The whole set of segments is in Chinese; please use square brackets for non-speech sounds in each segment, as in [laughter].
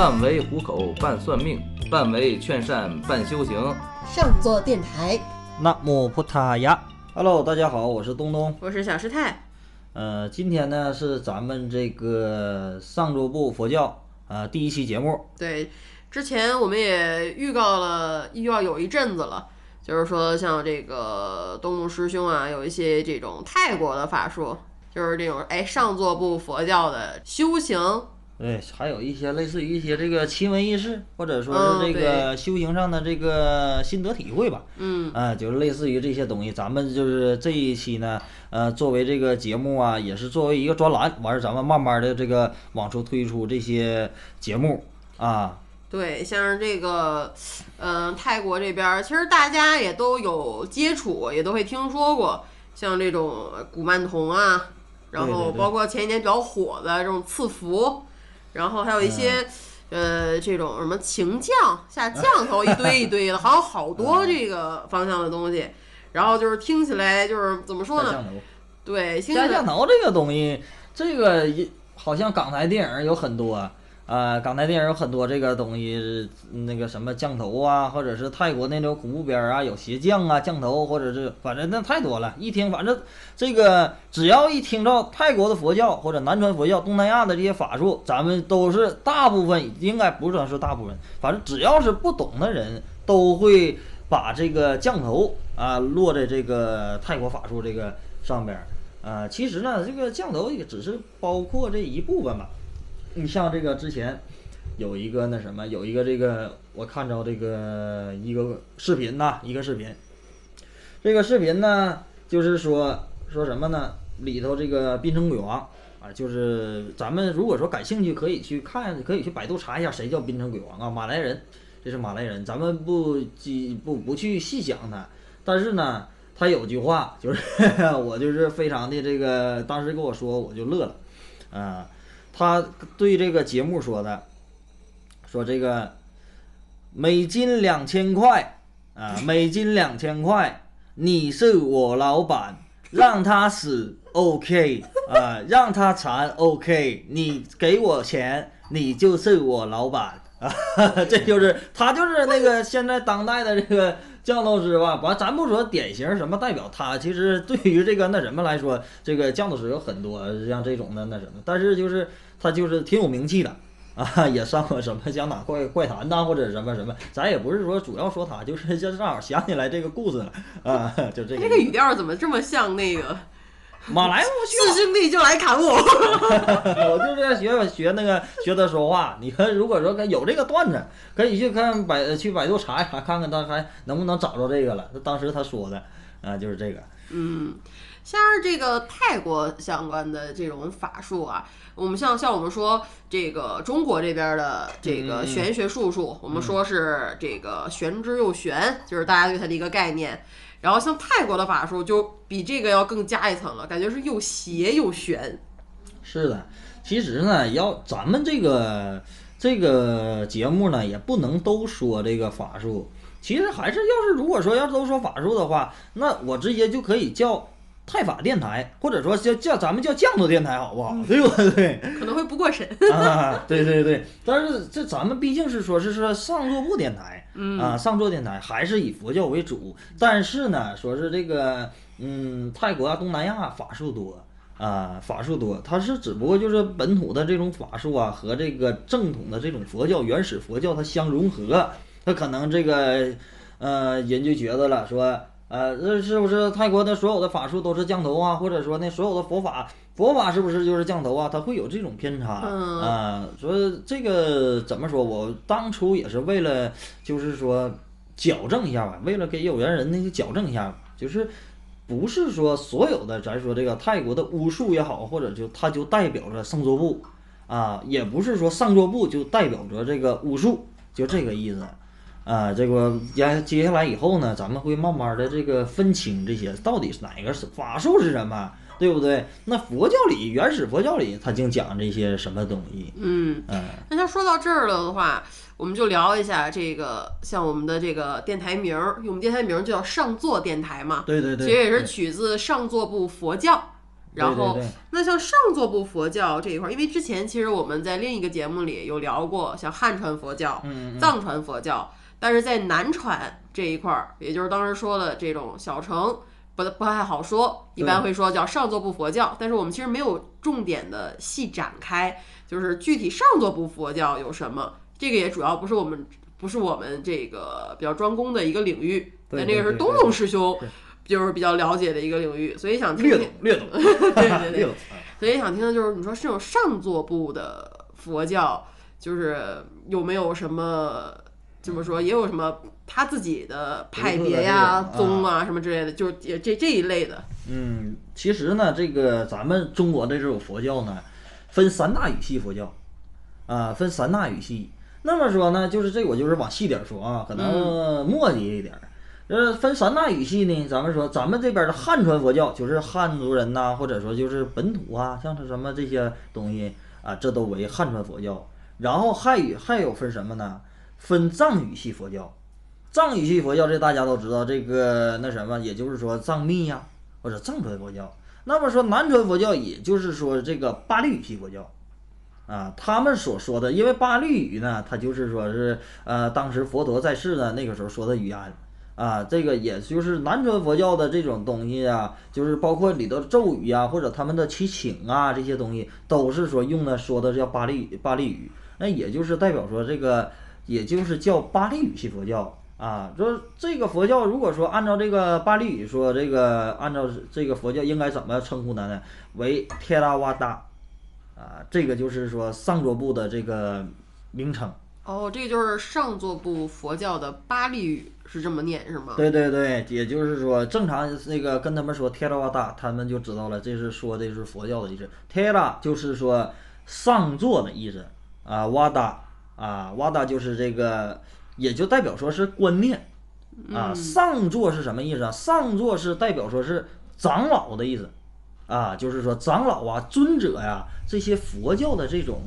半为糊口，半算命，半为劝善，半修行。上座电台，那木普塔呀，Hello，大家好，我是东东，我是小师太。呃，今天呢是咱们这个上座部佛教啊第一期节目。对，之前我们也预告了，预告有一阵子了，就是说像这个东东师兄啊，有一些这种泰国的法术，就是这种哎上座部佛教的修行。对，还有一些类似于一些这个奇闻异事，或者说是这个修行上的这个心得体会吧。嗯，啊，就是类似于这些东西，咱们就是这一期呢，呃，作为这个节目啊，也是作为一个专栏，完事咱们慢慢的这个往出推出这些节目啊。对，像是这个，嗯，泰国这边其实大家也都有接触，也都会听说过，像这种古曼童啊，然后包括前几年比较火的这种赐福。然后还有一些，呃，这种什么情降下降头一堆一堆的，还有好多这个方向的东西。然后就是听起来就是怎么说呢？对，下降头这个东西，这个好像港台电影有很多。啊，港台电影有很多这个东西，那个什么降头啊，或者是泰国那种恐怖片啊，有邪降啊、降头，或者是反正那太多了。一听，反正这个只要一听到泰国的佛教或者南传佛教、东南亚的这些法术，咱们都是大部分应该不算是大部分，反正只要是不懂的人都会把这个降头啊落在这个泰国法术这个上边儿啊。其实呢，这个降头也只是包括这一部分吧。你像这个之前有一个那什么，有一个这个我看着这个一个视频呐，一个视频。这个视频呢，就是说说什么呢？里头这个槟城鬼王啊，就是咱们如果说感兴趣，可以去看，可以去百度查一下谁叫槟城鬼王啊，马来人，这是马来人。咱们不不不去细想他，但是呢，他有句话，就是 [laughs] 我就是非常的这个，当时跟我说我就乐了，啊。他对这个节目说的，说这个每斤两千块啊，[laughs] 每斤两千块，你是我老板，让他死 OK 啊，让他残 OK，你给我钱，你就是我老板啊，[laughs] 这就是他就是那个现在当代的这个降头师吧。[laughs] 完，咱不说典型什么代表他，其实对于这个那什么来说，这个降头师有很多像这种的那什么，但是就是。他就是挺有名气的啊，[laughs] 也上过什么《江南怪怪谈》呐，或者什么什么。咱也不是说主要说他，就是就正好想起来这个故事了啊，就这个。这个语调怎么这么像那个马来四兄 [laughs] 弟就来砍我？[laughs] 我就是学学那个学他说话。你看，如果说有这个段子，可以去看百去百度查一查，看看他还能不能找着这个了。他当时他说的啊，就是这个。嗯。像是这个泰国相关的这种法术啊，我们像像我们说这个中国这边的这个玄学术数，我们说是这个玄之又玄，就是大家对它的一个概念。然后像泰国的法术就比这个要更加一层了，感觉是又邪又玄。是的，其实呢，要咱们这个这个节目呢，也不能都说这个法术。其实还是要是如果说要是都说法术的话，那我直接就可以叫。泰法电台，或者说叫叫咱们叫降头电台，好不好？对不对？可能会不过审啊！对对对，但是这咱们毕竟是说是说上座部电台，啊，上座电台还是以佛教为主。但是呢，说是这个，嗯，泰国啊、东南亚法术多啊，法术多，它是只不过就是本土的这种法术啊，和这个正统的这种佛教原始佛教它相融合，它可能这个，呃，人就觉得了说。呃，这是不是泰国的所有的法术都是降头啊？或者说那所有的佛法，佛法是不是就是降头啊？它会有这种偏差啊。说这个怎么说？我当初也是为了，就是说矫正一下吧，为了给有缘人那个矫正一下，就是不是说所有的咱说这个泰国的巫术也好，或者就它就代表着上座部啊，也不是说上座部就代表着这个巫术，就这个意思。啊，这个接接下来以后呢，咱们会慢慢的这个分清这些到底是哪个是法术是什么，对不对？那佛教里原始佛教里，他竟讲这些什么东西？嗯嗯。那像说到这儿了的话，我们就聊一下这个，像我们的这个电台名儿，我们电台名儿就叫上座电台嘛。对对对。其实也是取自上座部佛教然后对对对那像上座部佛教这一块儿，因为之前其实我们在另一个节目里有聊过，像汉传佛教、嗯嗯藏传佛教，但是在南传这一块儿，也就是当时说的这种小乘。不不太好说，一般会说叫上座部佛教，但是我们其实没有重点的细展开，就是具体上座部佛教有什么，这个也主要不是我们不是我们这个比较专攻的一个领域，对但这个是东龙师兄就是比较了解的一个领域，所以想听听略懂，略懂，[laughs] 对对对。[laughs] 所以想听的就是你说这种上座部的佛教，就是有没有什么这么说，也有什么他自己的派别呀、宗啊什么之类的，就是也这这一类的。嗯，其实呢，这个咱们中国的这种佛教呢，分三大语系佛教，啊，分三大语系。那么说呢，就是这我就是往细点说啊，可能墨迹一点儿。呃，分三大语系呢，咱们说咱们这边的汉传佛教，就是汉族人呐、或者说就是本土啊，像是什么这些东西啊，这都为汉传佛教。然后汉语还有分什么呢？分藏语系佛教。藏语系佛教这大家都知道，这个那什么，也就是说藏密呀、或者藏传佛教。那么说南传佛教，也就是说这个巴利语系佛教，啊，他们所说的，因为巴利语呢，它就是说是呃，当时佛陀在世的那个时候说的语言，啊，这个也就是南传佛教的这种东西啊，就是包括里头咒语啊，或者他们的祈请啊这些东西，都是说用的说的叫巴利语巴利语，那也就是代表说这个，也就是叫巴利语系佛教。啊，说这个佛教，如果说按照这个巴利语说，这个按照这个佛教应该怎么称呼它呢？为贴拉瓦达，啊，这个就是说上座部的这个名称。哦，这个就是上座部佛教的巴利语是这么念是吗？对对对，也就是说，正常那个跟他们说贴拉瓦达，他们就知道了，这是说的是佛教的意思。贴拉就是说上座的意思啊，瓦达啊，瓦达就是这个，也就代表说是观念啊。上座是什么意思啊？上座是代表说是长老的意思啊，就是说长老啊、尊者呀、这些佛教的这种。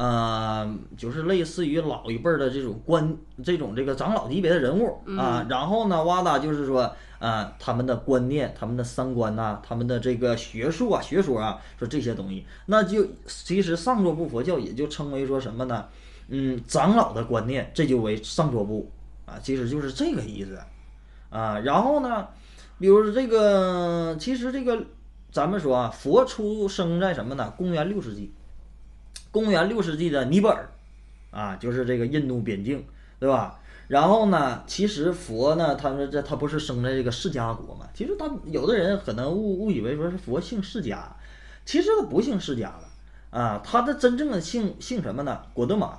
呃，就是类似于老一辈儿的这种官，这种这个长老级别的人物啊。然后呢，哇达就是说，啊，他们的观念、他们的三观呐、他们的这个学术啊、学说啊，说这些东西，那就其实上座部佛教也就称为说什么呢？嗯，长老的观念，这就为上座部啊，其实就是这个意思啊。然后呢，比如说这个，其实这个咱们说啊，佛出生在什么呢？公元六世纪。公元六世纪的尼泊尔，啊，就是这个印度边境，对吧？然后呢，其实佛呢，他们这他不是生在这个释迦国嘛？其实他有的人可能误误以为说是佛姓释迦，其实他不姓释迦了啊，他的真正的姓姓什么呢？果德玛，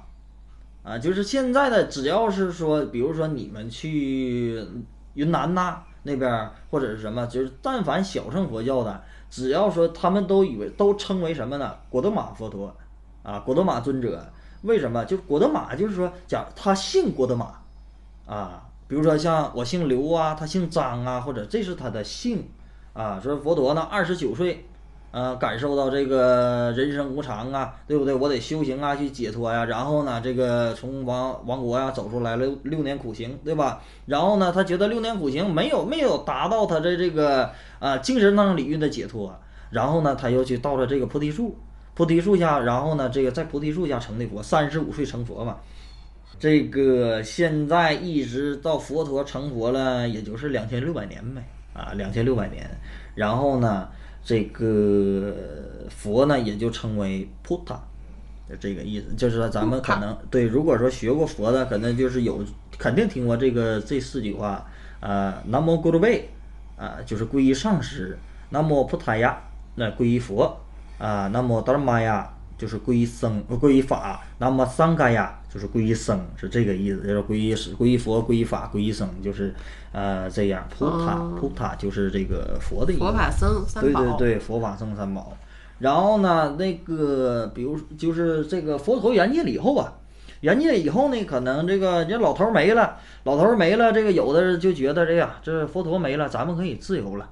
啊，就是现在的只要是说，比如说你们去云南呐那边或者是什么，就是但凡小乘佛教的，只要说他们都以为都称为什么呢？果德玛佛陀。啊，果德玛尊者，为什么？就是果德玛，就是说讲他姓果德玛，啊，比如说像我姓刘啊，他姓张啊，或者这是他的姓，啊，说佛陀呢二十九岁，呃，感受到这个人生无常啊，对不对？我得修行啊，去解脱呀、然后呢，这个从王王国呀、走出来了六年苦行，对吧？然后呢，他觉得六年苦行没有没有达到他的这个啊精神上领域的解脱，然后呢，他又去到了这个菩提树。菩提树下，然后呢，这个在菩提树下成的佛，三十五岁成佛嘛。这个现在一直到佛陀成佛了，也就是两千六百年呗，啊，两千六百年。然后呢，这个佛呢也就称为菩萨，就这个意思。就是说咱们可能对，如果说学过佛的，可能就是有肯定听过这个这四句话，啊，南无咕噜贝，啊，就是皈依上师；南无菩萨呀，那皈依佛。啊，那么达玛呀就是皈依僧，皈依法；那么桑嘎呀就是皈依僧，是这个意思，就是皈依是皈依佛、皈依法、皈依僧，就是呃这样。菩萨，菩萨就是这个佛的意思。佛法僧三对宝。对对，佛法僧三宝。然后呢，那个比如就是这个佛陀圆寂了以后啊，圆寂了以后呢，可能这个人老头儿没了，老头儿没了，这个有的人就觉得这呀，这佛陀没了，咱们可以自由了。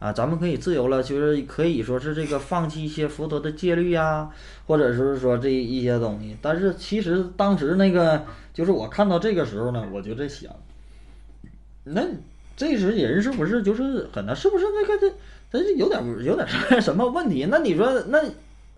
啊，咱们可以自由了，就是可以说是这个放弃一些佛陀的戒律呀，或者是说这一些东西。但是其实当时那个，就是我看到这个时候呢，我就在想，那这时人是不是就是可能是不是那个他他有点有点什么什么问题？那你说那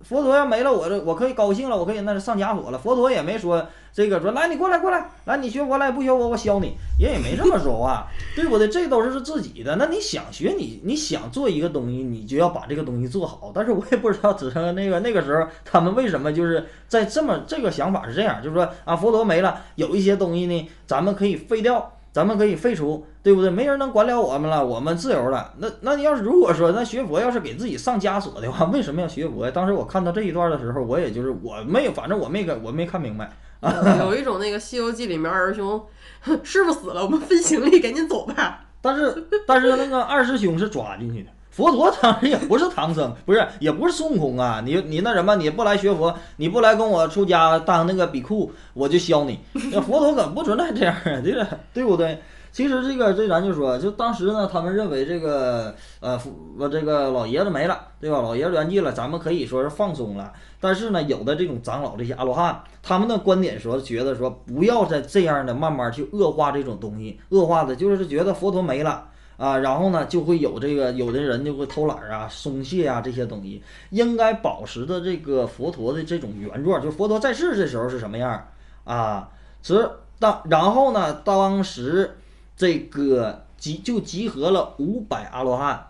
佛陀要没了，我这我可以高兴了，我可以那是上枷锁了。佛陀也没说这个说来你过来过来来你学佛来不学我我削你，人也没这么说话，[laughs] 对不对？这都是自己的。那你想学你你想做一个东西，你就要把这个东西做好。但是我也不知道，只是那个那个时候他们为什么就是在这么这个想法是这样，就是说啊佛陀没了，有一些东西呢咱们可以废掉。咱们可以废除，对不对？没人能管了我们了，我们自由了。那那你要是如果说那学佛要是给自己上枷锁的话，[laughs] 为什么要学佛呀？当时我看到这一段的时候，我也就是我没有，反正我没跟我没看明白。[laughs] 有一种那个《西游记》里面二师兄，[laughs] 师傅死了，我们分行李赶紧走吧。但是但是那个二师兄是抓进去的。佛陀当时也不是唐僧，[laughs] 不是也不是孙悟空啊！你你那什么，你不来学佛，你不来跟我出家当那个比库，我就削你。那佛陀可不存在这样啊，[laughs] 对个对不对？其实这个这咱就说，就当时呢，他们认为这个呃，我这个老爷子没了，对吧？老爷子圆寂了，咱们可以说是放松了。但是呢，有的这种长老这些阿罗汉，他们的观点说，觉得说不要再这样的慢慢去恶化这种东西，恶化的就是觉得佛陀没了。啊，然后呢，就会有这个有的人就会偷懒啊、松懈啊这些东西，应该保持的这个佛陀的这种原状，就佛陀在世的时候是什么样啊？是当然后呢，当时这个集就集合了五百阿罗汉，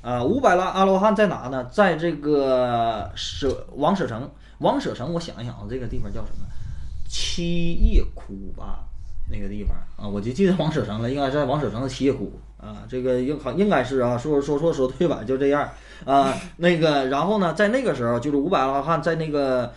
啊，五百拉阿罗汉在哪呢？在这个舍王舍城，王舍城，我想一想啊，这个地方叫什么？七叶窟吧，那个地方啊，我就记得王舍城了，应该在王舍城的七叶窟。啊，这个应好应该是啊，说说说说对吧？就这样啊，[laughs] 那个，然后呢，在那个时候，就是五百阿罗汉在那个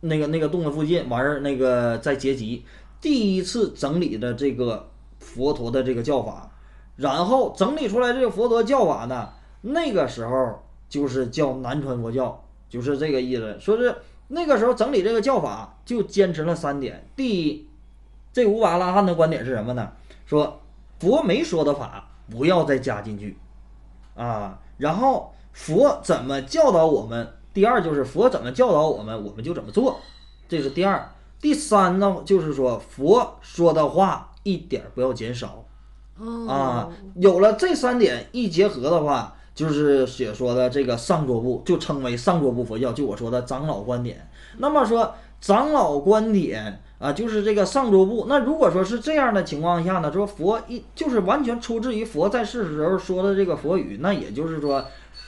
那个那个洞的附近，完事儿那个在结集，第一次整理的这个佛陀的这个教法，然后整理出来这个佛陀教法呢，那个时候就是叫南传佛教，就是这个意思。说是那个时候整理这个教法，就坚持了三点。第一，这五百阿罗汉的观点是什么呢？说。佛没说的法不要再加进去，啊，然后佛怎么教导我们？第二就是佛怎么教导我们，我们就怎么做，这是第二。第三呢，就是说佛说的话一点不要减少，啊，有了这三点一结合的话，就是写说的这个上座部就称为上座部佛教，就我说的长老观点。那么说长老观点。啊，就是这个上座部。那如果说是这样的情况下呢，说佛一就是完全出自于佛在世时候说的这个佛语，那也就是说，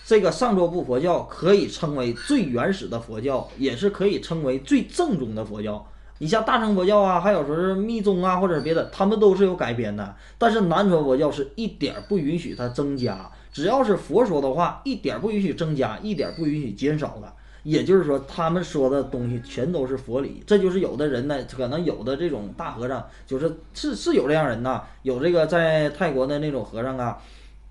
这个上座部佛教可以称为最原始的佛教，也是可以称为最正宗的佛教。你像大乘佛教啊，还有说是密宗啊，或者别的，他们都是有改编的。但是南传佛教是一点不允许它增加，只要是佛说的话，一点不允许增加，一点不允许减少的。也就是说，他们说的东西全都是佛理，这就是有的人呢，可能有的这种大和尚，就是是是有这样人呐，有这个在泰国的那种和尚啊，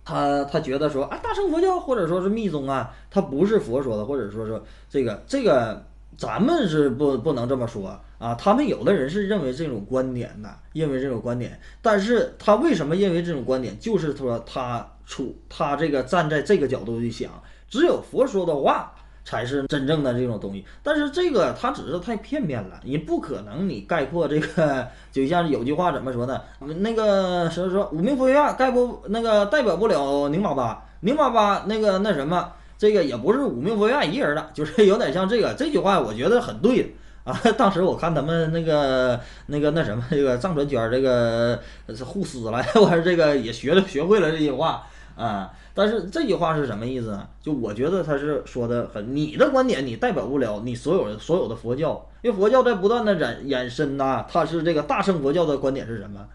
他他觉得说啊，大乘佛教或者说是密宗啊，他不是佛说的，或者说是这个这个，咱们是不不能这么说啊，他们有的人是认为这种观点的，认为这种观点，但是他为什么认为这种观点，就是说他处他这个站在这个角度去想，只有佛说的话。才是真正的这种东西，但是这个它只是太片面了，你不可能你概括这个，就像有句话怎么说呢？那个说说五明佛学院概不那个代表不了宁玛巴，宁玛巴那个那什么，这个也不是五明佛学院一个人的，就是有点像这个这句话，我觉得很对啊。[laughs] 当时我看他们那个那个那什么这个藏传圈这个护师来，[laughs] 我说这个也学了学会了这句话啊。但是这句话是什么意思呢？就我觉得他是说的很，你的观点你代表不了你所有所有的佛教，因为佛教在不断的衍衍生呐。它是这个大乘佛教的观点是什么？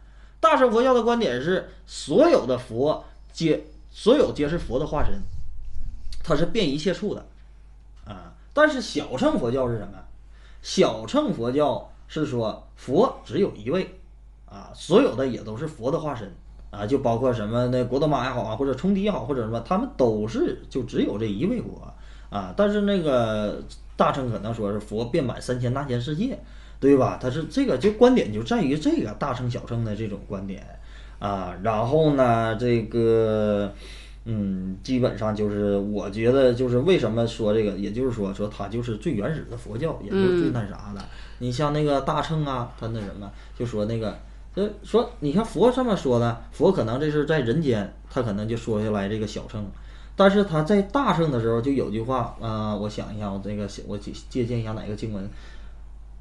大乘佛教的观点是所有的佛皆所有皆是佛的化身，它是遍一切处的啊。但是小乘佛教是什么？小乘佛教是说佛只有一位啊，所有的也都是佛的化身。啊，就包括什么那国德玛也好啊，或者冲迪也好，或者什么，他们都是就只有这一位佛啊。但是那个大乘可能说是佛遍满三千大千世界，对吧？他是这个就观点就在于这个大乘小乘的这种观点啊。然后呢，这个嗯，基本上就是我觉得就是为什么说这个，也就是说说它就是最原始的佛教，也就是最那啥的。你像那个大乘啊，他那什么就说那个。所以说，你看佛这么说的，佛可能这是在人间，他可能就说下来这个小乘，但是他在大乘的时候就有句话，啊、我想一下，我这个我借借鉴一下哪个经文，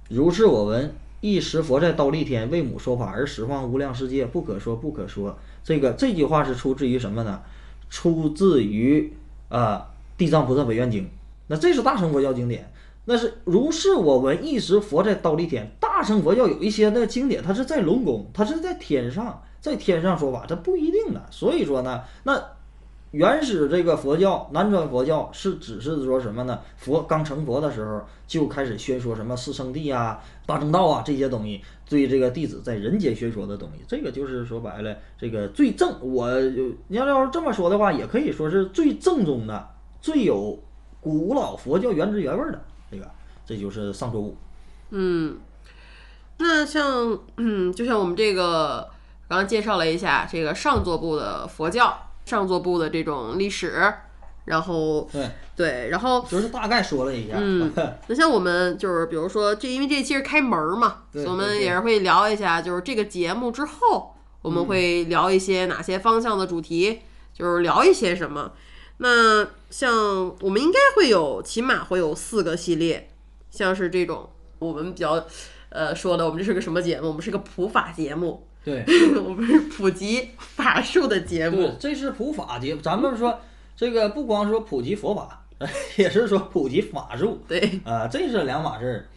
如是我闻，一时佛在刀立天为母说法，而十方无量世界不可说不可说。这个这句话是出自于什么呢？出自于啊、地藏菩萨本愿经》。那这是大乘佛教经典。那是如是我闻，一时佛在刀立天。大乘佛教有一些的经典，它是在龙宫，它是在天上，在天上说法，它不一定的。所以说呢，那原始这个佛教，南传佛教是只是说什么呢？佛刚成佛的时候就开始宣说什么四圣谛啊、大正道啊这些东西，对这个弟子在人间宣说的东西，这个就是说白了，这个最正。我你要要是这么说的话，也可以说是最正宗的、最有古老佛教原汁原味的这就是上周五。嗯，那像嗯，就像我们这个刚刚介绍了一下这个上座部的佛教，上座部的这种历史，然后对，对，然后就是大概说了一下。[laughs] 嗯那像我们就是比如说这，因为这期是开门儿嘛，所以我们也是会聊一下，就是这个节目之后，我们会聊一些哪些方向的主题，就是聊一些什么。那像我们应该会有，起码会有四个系列，像是这种我们比较呃说的，我们这是个什么节目？我们是个普法节目，对，[laughs] 我们是普及法术的节对目。，这是普法节，咱们说这个不光说普及佛法，[laughs] 也是说普及法术对，啊、这是两码事儿。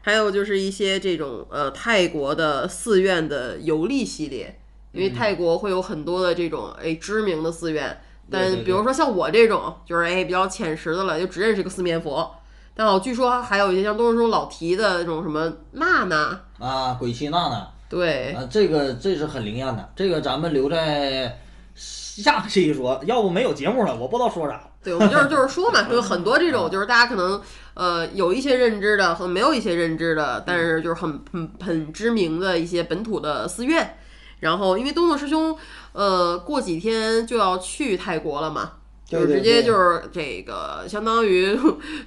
还有就是一些这种呃泰国的寺院的游历系列，因为泰国会有很多的这种哎知名的寺院，但比如说像我这种就是哎比较浅识的了，就只认识个四面佛。但我据说还有一些像东石中老提的那种什么娜娜，啊，鬼泣娜娜对啊，这个这是很灵验的，这个咱们留在下期说，要不没有节目了，我不知道说啥。对，我们就是 [laughs] 就是说嘛，就有很多这种就是大家可能呃有一些认知的和没有一些认知的，但是就是很很很知名的一些本土的寺院。然后因为东东师兄呃过几天就要去泰国了嘛，就直接就是这个相当于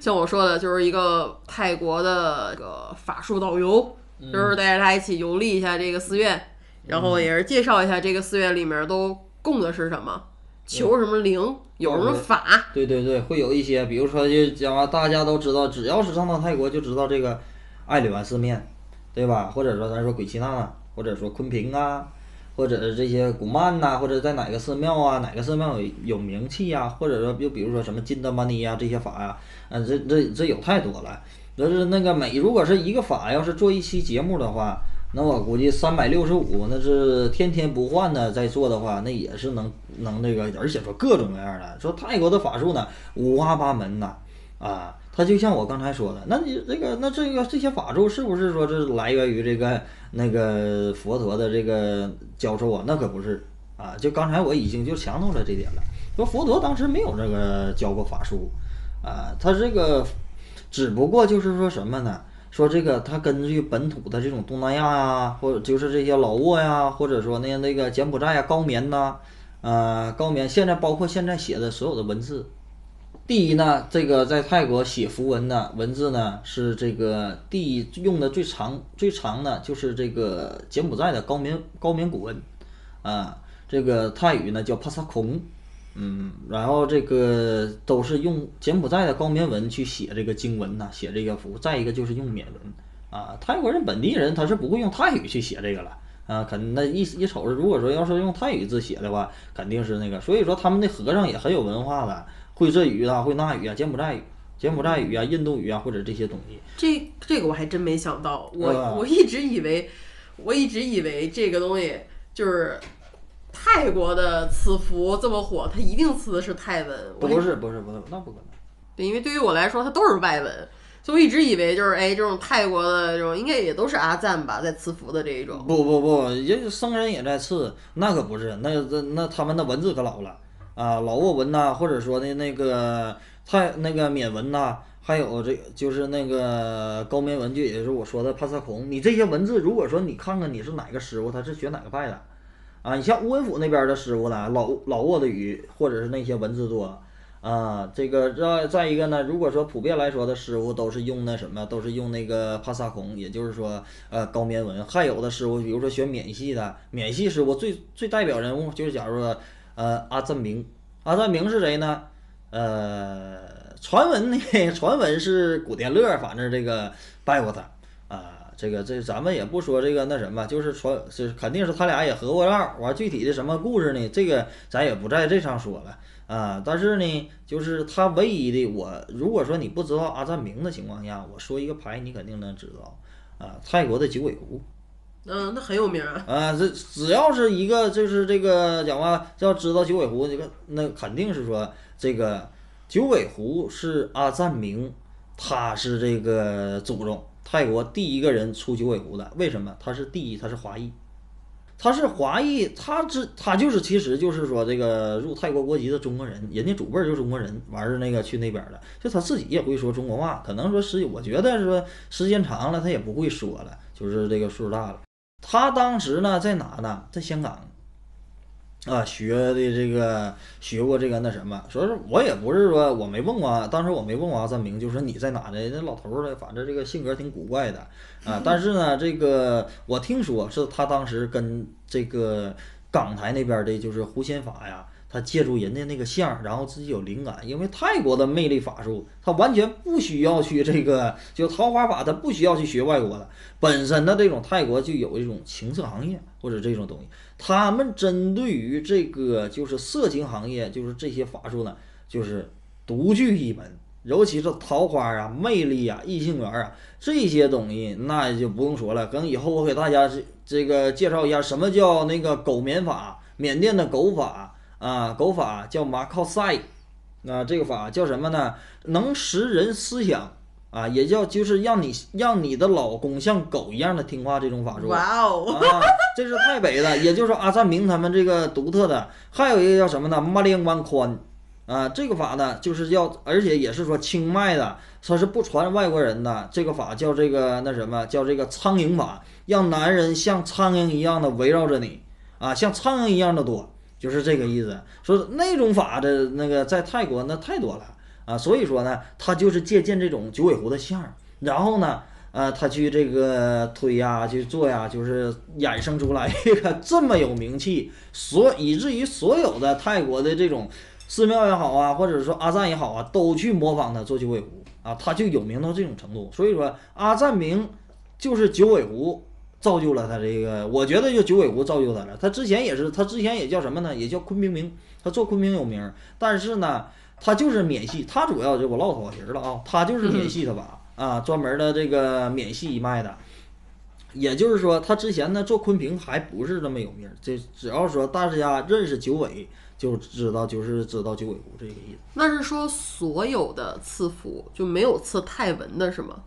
像我说的，就是一个泰国的这个法术导游，嗯就是带着他一起游历一下这个寺院，然后也是介绍一下这个寺院里面都供的是什么，求什么灵，有什么法。对对对，会有一些，比如说就讲啊，大家都知道，只要是上到泰国就知道这个爱里湾寺面，对吧？或者说咱说鬼气娜，或者说昆平啊，或者是这些古曼呐、或者在哪个寺庙啊，哪个寺庙有有名气呀、或者说就比如说什么金德玛尼呀这些法呀、啊，这这这有太多了。就是那个每如果是一个法，要是做一期节目的话，那我估计三百六十五，那是天天不换的在做的话，那也是能能那个，而且说各种各样的。说泰国的法术呢，五花八门呐，啊，它就像我刚才说的，那你这个那这个这些法术是不是说这是来源于这个那个佛陀的这个教授啊？那可不是啊，就刚才我已经就强调了这点了，说佛陀当时没有这个教过法术啊，他这个只不过就是说什么呢？说这个他根据本土的这种东南亚呀、或者就是这些老挝呀，或者说那那个柬埔寨呀、高棉呐、呃，高棉现在包括现在写的所有的文字，第一呢，这个在泰国写符文的文字呢是这个第一用的最长最长的就是这个柬埔寨的高棉高棉古文，啊，这个泰语呢叫帕萨孔，嗯，然后这个都是用柬埔寨的高棉文去写这个经文呐、写这个符。再一个就是用缅文啊，泰国人本地人他是不会用泰语去写这个了啊，肯那一一瞅着，如果说要是用泰语字写的话，肯定是那个。所以说他们的和尚也很有文化了，会这语啊，会那语啊，柬埔寨语、柬埔寨语啊、印度语啊，或者这些东西。这这个我还真没想到，我、啊我一直以为，我一直以为这个东西就是泰国的赐福这么火，它一定赐的是泰文。不是不是不是，那不可能。对，因为对于我来说，它都是外文，所以我一直以为就是哎，这种泰国的这种应该也都是阿赞吧，在赐福的这一种。不不不，人僧人也在赐，那可不是，那那那他们的文字可老了啊，老挝文呐、或者说的那个泰那个缅文呐、还有这就是那个高棉文，就也是我说的帕萨孔，你这些文字，如果说你看看你是哪个师傅，他是学哪个派的啊？你像乌恩府那边的师傅呢，老老挝的语或者是那些文字多啊，这个再再一个呢，如果说普遍来说的师傅都是用那什么，都是用那个帕萨孔，也就是说呃高棉文，还有的师傅，比如说学缅系的，缅系师傅最最代表人物就是假如说呃阿赞明，阿赞明是谁呢？呃，传闻呢，[laughs] 传闻是古天乐，反正这个拜过他啊。这个这咱们也不说这个那什么，就是传是肯定是他俩也合过照。完具体的什么故事呢？这个咱也不在这上说了啊。但是呢，就是他唯一的我，如果说你不知道阿赞明的情况下，我说一个牌，你肯定能知道啊。泰国的九尾狐，嗯，那很有名啊。啊，这只要是一个就是这个讲话要知道九尾狐这个，那肯定是说这个九尾狐是阿赞明，他是这个祖宗。泰国第一个人出九尾狐的，为什么？他是第一，他是华裔，他是华裔，他这他就是其实就是说这个入泰国国籍的中国人，人家祖辈就是中国人，完事儿那个去那边的，就他自己也会说中国话，可能说时我觉得说时间长了他也不会说了，就是这个岁数大了。他当时呢在哪呢？在香港。啊，学的这个学过这个那什么，所以说我也不是说我没问过，当时我没问过阿三明，就说你在哪呢？那老头儿呢，反正这个性格挺古怪的啊。[laughs] 但是呢，这个我听说是他当时跟这个港台那边的，就是胡仙法呀。他借助人家那个像，然后自己有灵感，因为泰国的魅力法术，他完全不需要去这个就桃花法，他不需要去学外国的，本身的这种泰国就有一种情色行业或者这种东西，他们针对于这个就是色情行业，就是这些法术呢，就是独具一门，尤其是桃花啊、魅力啊、异性缘啊这些东西，那就不用说了。可能以后我给大家这这个介绍一下什么叫那个狗棉法，缅甸的狗法。啊，狗法叫马靠赛，啊，这个法叫什么呢？能识人思想啊，也叫就是让你让你的老公像狗一样的听话这种法术。哇哦！啊，这是泰北的，也就是说阿赞明他们这个独特的。还有一个叫什么呢？马连湾宽，啊，这个法呢就是要，而且也是说清迈的，它是不传外国人的。这个法叫这个那什么叫这个苍蝇法，让男人像苍蝇一样的围绕着你，啊，像苍蝇一样的多。就是这个意思，说那种法的那个在泰国那太多了啊，所以说呢，他就是借鉴这种九尾狐的像，然后呢，呃，他去这个推呀，去做呀，就是衍生出来一个这么有名气，所以至于所有的泰国的这种寺庙也好啊，或者说阿赞也好啊，都去模仿他做九尾狐啊，他就有名到这种程度。所以说阿赞明就是九尾狐。造就了他这个，我觉得就九尾狐造就他了。他之前也是，他之前也叫什么呢？也叫昆明明。他做昆明有名，但是呢，他就是缅系。他主要就我唠跑题了啊，他就是缅系的吧？啊，专门的这个缅系一脉的。也就是说，他之前呢做昆平还不是那么有名。这只要说大家认识九尾，就知道就是知道九尾狐这个意思。那是说所有的赐福就没有赐泰文的是吗？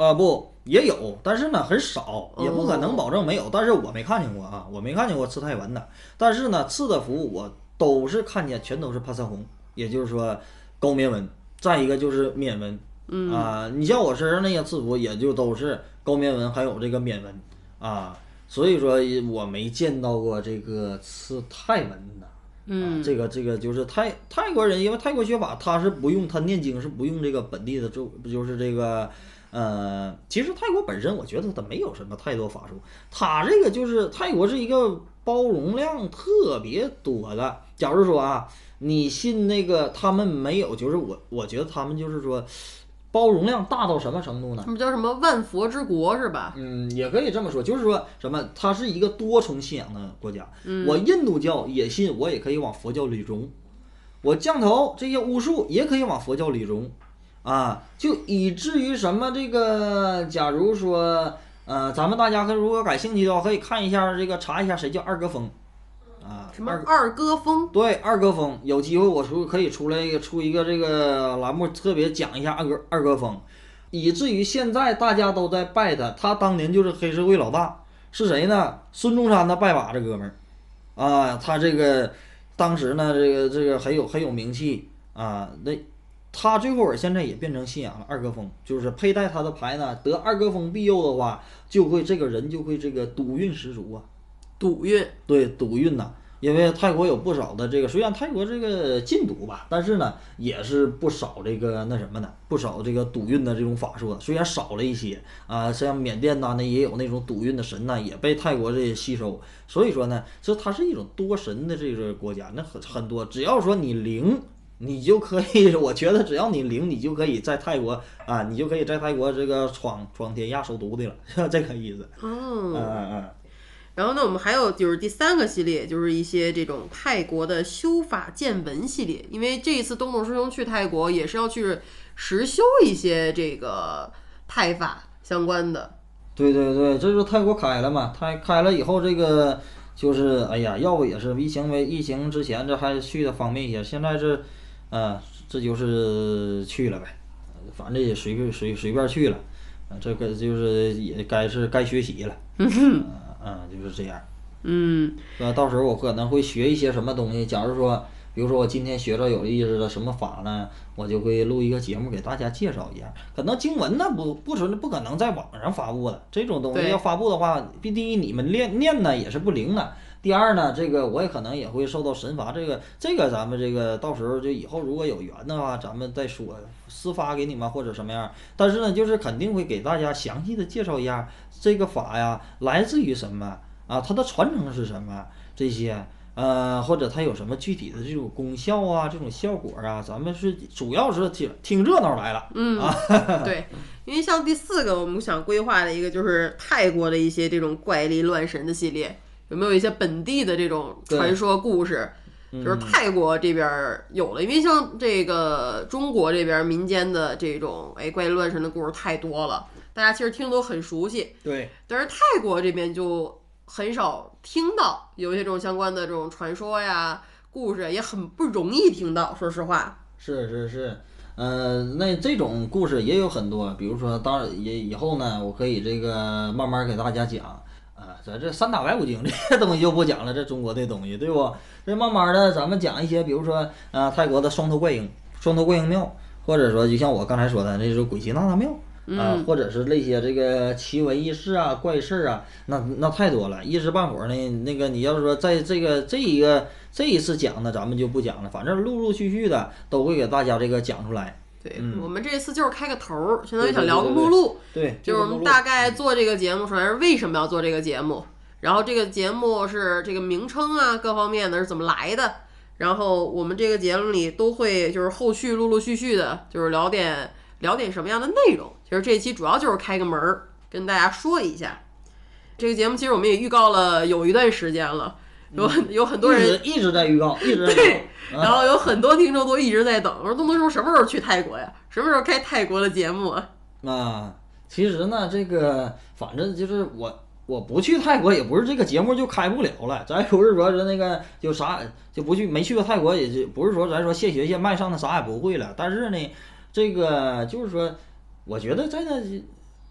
啊不，也有，但是呢很少，也不可能保证没有。但是我没看见过啊，我没看见过刺泰文的。但是呢，刺的符我都是看见，全都是帕萨红，也就是说高棉纹。再一个就是缅纹，啊，你像我身上那些刺符，也就都是高棉纹，还有这个缅纹啊。所以说我没见到过这个刺泰文的。嗯，这个这个就是泰泰国人，因为泰国学法他是不用他念经是不用这个本地的咒，不就是这个。呃，其实泰国本身，我觉得它没有什么太多法术。它这个就是泰国是一个包容量特别多的。假如说啊，你信那个，他们没有，就是我，我觉得他们就是说，包容量大到什么程度呢？他们叫什么万佛之国是吧？嗯，也可以这么说，就是说什么，它是一个多重信仰的国家。我印度教也信，我也可以往佛教里融。我降头这些巫术也可以往佛教里融。啊，就以至于什么这个，假如说，呃，咱们大家可如果感兴趣的话，可以看一下这个，查一下谁叫二哥峰，啊，什么二哥峰？对，二哥峰，有机会我出可以出来出一个这个栏目，特别讲一下二哥二哥峰，以至于现在大家都在拜他，他当年就是黑社会老大，是谁呢？孙中山的拜把子哥们儿，啊，他这个当时呢，这个这个很有很有名气啊，那。他最后现在也变成信仰了二哥风，就是佩戴他的牌呢，得二哥风庇佑的话，就会这个人就会这个赌运十足啊，赌运对赌运呐因为泰国有不少的这个，虽然泰国这个禁赌吧，但是呢，也是不少这个那什么的，不少这个赌运的这种法术的，虽然少了一些啊，像缅甸呐，那也有那种赌运的神呐，也被泰国这些吸收。所以说呢，这它是一种多神的这个国家，那很很多，只要说你灵。你就可以，我觉得只要你灵，你就可以在泰国啊，你就可以在泰国这个闯闯天下收徒的了，[laughs] 这个意思。嗯嗯嗯。然后呢，我们还有就是第三个系列，就是一些这种泰国的修法见闻系列。因为这一次东东师兄去泰国，也是要去实修一些这个泰法相关的。对对对，这就泰国开了嘛，泰开了以后，这个就是哎呀，要不也是疫情为疫情之前这还去的方便一些，现在这。嗯，这就是去了呗，反正也随便随随便去了，啊，这个就是也该是该学习了，[laughs] 嗯嗯，就是这样，嗯，那到时候我可能会学一些什么东西，假如说，比如说我今天学着有意思的什么法呢，我就会录一个节目给大家介绍一下。可能经文呢不不存不可能在网上发布的，这种东西要发布的话，第一你们念念呢也是不灵的。第二呢，这个我也可能也会受到神罚，这个这个咱们这个到时候就以后如果有缘的话，咱们再说私发给你们或者什么样。但是呢，就是肯定会给大家详细的介绍一下这个法呀来自于什么啊，它的传承是什么这些，呃，或者它有什么具体的这种功效啊，这种效果啊，咱们是主要是听听热闹来了。嗯，啊，[laughs] 对，因为像第四个我们想规划的一个就是泰国的一些这种怪力乱神的系列。有没有一些本地的这种传说故事？就是泰国这边有了，因为像这个中国这边民间的这种哎怪力乱神的故事太多了，大家其实听都很熟悉。对，但是泰国这边就很少听到有一些这种相关的这种传说呀、故事，也很不容易听到。说实话，是是是，嗯，那这种故事也有很多，比如说，当然也以后呢，我可以这个慢慢给大家讲。啊，咱这三打白骨精这些东西就不讲了，这中国的东西，对不？这慢慢的，咱们讲一些，比如说，啊，泰国的双头怪婴、双头怪婴庙，或者说，就像我刚才说的，那是鬼奇娜娜庙，啊，或者是那些这个奇闻异事啊、怪事啊，那那太多了，一时半会儿呢，那个你要是说在这个这一个这一次讲呢，咱们就不讲了，反正陆陆续续的都会给大家这个讲出来。对我们这次就是开个头儿，相当于想聊个目录。对，就是我们大概做这个节目，首先是为什么要做这个节目，然后这个节目是这个名称啊，各方面的是怎么来的，然后我们这个节目里都会就是后续陆陆续续的，就是聊点聊点什么样的内容。其实这期主要就是开个门儿，跟大家说一下。这个节目其实我们也预告了有一段时间了。有有很多人一直在预告，[laughs] 一直对，然后有很多听众都一直在等，我说东东叔什么时候去泰国呀？什么时候开泰国的节目啊？[laughs] 啊，其实呢，这个反正就是我我不去泰国，也不是这个节目就开不了了。咱不是说是那个就啥就不去，没去过泰国，也就不是说咱说现学现卖上的啥也不会了。但是呢，这个就是说，我觉得在那。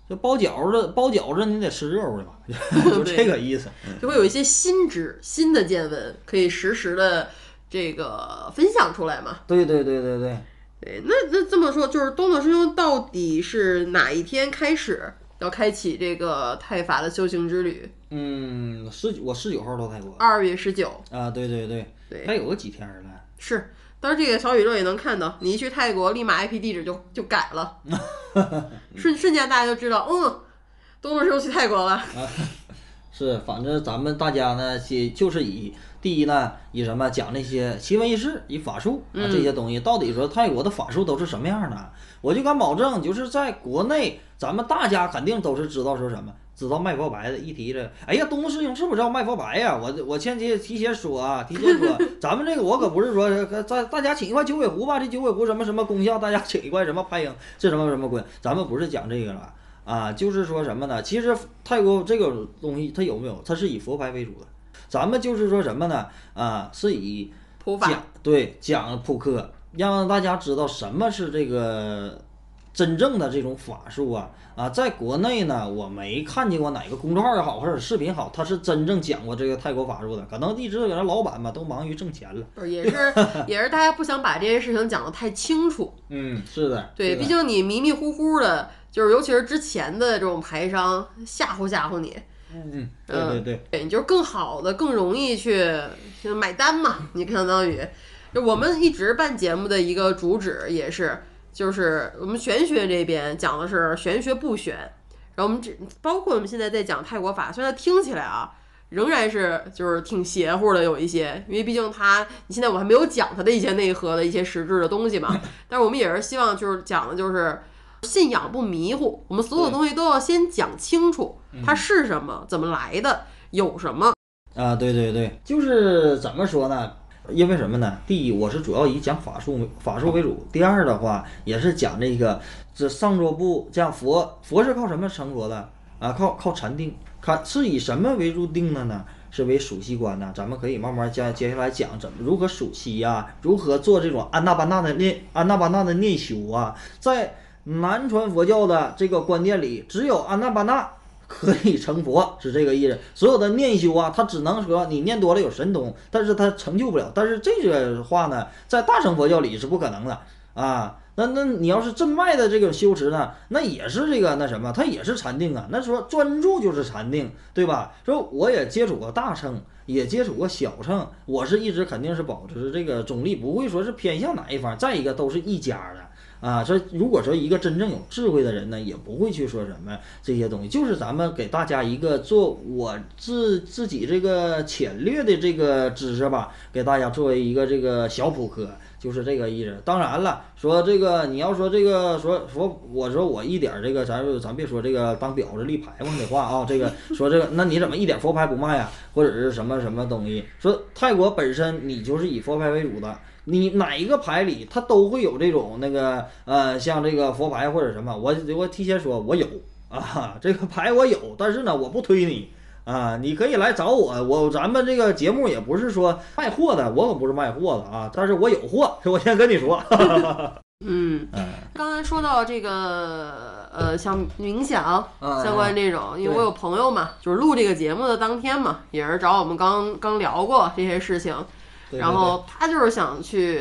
就包饺子，包饺子你得吃热乎的吧，[laughs] 就这个意思。就会有一些新知、新的见闻，可以实时的这个分享出来嘛。对对对对对。对，那那这么说，就是东东师兄到底是哪一天开始要开启这个泰法的修行之旅？嗯，十我十九号到泰国。二月十九。啊，对对对。对。还有个几天了。是。但是这个小宇宙也能看到，你一去泰国，立马 IP 地址就就改了，[laughs] 瞬瞬间大家就知道，嗯，东东师兄去泰国了。[laughs] 是，反正咱们大家呢，先就是以第一呢，以什么讲那些奇闻异事，以法术啊这些东西，到底说泰国的法术都是什么样的？我就敢保证，就是在国内，咱们大家肯定都是知道说什么。知道卖佛牌的，一提这，哎呀，东师兄是不是叫卖佛牌呀？我我前提提前说啊，提前说，[laughs] 咱们这个我可不是说大大家请一块九尾狐吧？这九尾狐什么什么功效？大家请一块什么拍影？这什么什么鬼？咱们不是讲这个了啊，就是说什么呢？其实泰国这个东西它有没有？它是以佛牌为主的，咱们就是说什么呢？啊，是以讲对讲扑克，让大家知道什么是这个。真正的这种法术啊啊，在国内呢，我没看见过哪个公众号也好，或者视频好，他是真正讲过这个泰国法术的。可能一直搁那老板吧，都忙于挣钱了。不是，也是也是大家不想把这件事情讲得太清楚。[laughs] 嗯，是的。对，毕竟你迷迷糊糊的，就是尤其是之前的这种牌商吓唬吓唬你，嗯，对对对，对，你就是更好的、更容易去去买单嘛。你相当于，就我们一直办节目的一个主旨也是，就是我们玄学这边讲的是玄学不玄，然后我们这包括我们现在在讲泰国法，虽然它听起来啊。仍然是就是挺邪乎的，有一些，因为毕竟它，你现在我还没有讲它的一些内核的一些实质的东西嘛。但是我们也是希望就是讲的就是信仰不迷糊，我们所有东西都要先讲清楚它是什么，怎么来的，有什么。啊，对对对，就是怎么说呢？因为什么呢？第一，我是主要以讲法术法术为主；第二的话，也是讲这个这上座部，讲佛佛是靠什么成佛的啊？靠靠禅定。看是以什么为入定的呢？是为数息观呢？咱们可以慢慢接接下来讲怎么如何数息呀？如何做这种安那班那的念安那班那的念修啊？在南传佛教的这个观念里，只有安那班那可以成佛，是这个意思。所有的念修啊，它只能说你念多了有神通，但是它成就不了。但是这个话呢，在大乘佛教里是不可能的啊。那那你要是正脉的这个修持呢，那也是这个那什么，它也是禅定啊。那说专注就是禅定，对吧？说我也接触过大乘，也接触过小乘，我是一直肯定是保持这个中立，不会说是偏向哪一方。再一个都是一家的啊。说如果说一个真正有智慧的人呢，也不会去说什么这些东西，就是咱们给大家一个做我自自己这个浅略的这个知识吧，给大家作为一个这个小普科。就是这个意思。当然了，说这个你要说这个说说，我说我一点这个，咱咱别说这个当婊子立牌坊的话啊。这个 [laughs] 说这个，那你怎么一点佛牌不卖呀？或者是什么什么东西？说泰国本身你就是以佛牌为主的，你哪一个牌里它都会有这种那个呃，像这个佛牌或者什么。我我提前说，我有啊，这个牌我有，但是呢，我不推你。啊，你可以来找我，我咱们这个节目也不是说卖货的，我可不是卖货的啊，但是我有货，[laughs] 我先跟你说。[laughs] 嗯，刚才说到这个呃，像冥想相关这种，因为我有朋友嘛，就是录这个节目的当天嘛，也是找我们刚刚聊过这些事情，然后他就是想去。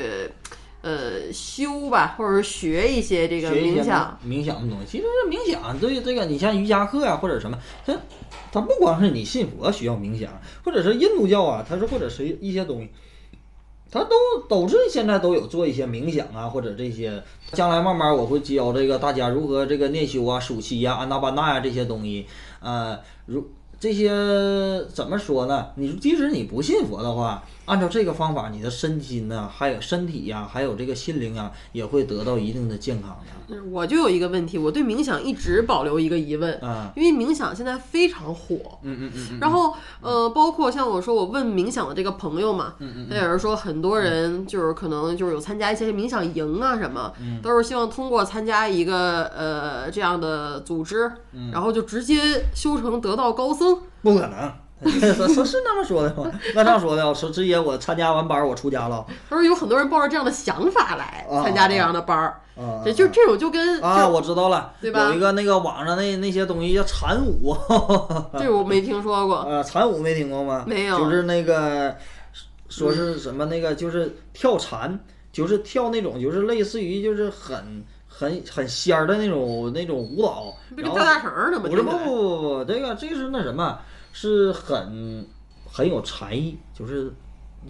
呃，修吧，或者是学一些这个冥想，冥想的东西。其实这冥想对这个，你像瑜伽课呀，或者什么，它它不光是你信佛需要冥想，或者是印度教啊，它是或者是一些东西，它都都是现在都有做一些冥想啊，或者这些。将来慢慢我会教这个大家如何这个念修啊、数息呀、安那巴那呀这些东西。呃，如这些怎么说呢？你即使你不信佛的话。按照这个方法，你的身心呢，还有身体呀，还有这个心灵啊，也会得到一定的健康的。我就有一个问题，我对冥想一直保留一个疑问啊，因为冥想现在非常火，嗯嗯嗯，然后呃，包括像我说我问冥想的这个朋友嘛，嗯嗯，他也是说很多人就是可能就是有参加一些冥想营啊什么，都是希望通过参加一个呃这样的组织，然后就直接修成得道高僧，不可能。[laughs] 是是那么说的吗？[laughs] 那这样说的，说直接我参加完班我出家了。他说有很多人抱着这样的想法来参加这样的班儿，这就这种就跟啊，我知道了，对吧？有一个那个网上那那些东西叫禅舞，[laughs] 这我没听说过。呃，禅舞没听过吗？没有，就是那个说是什么那个就是跳禅，就是跳那种就是类似于就是很很很仙儿的那种那种舞蹈，然后跳大绳儿的吗？不是不不不不，这个这是那什么。是很很有才艺，就是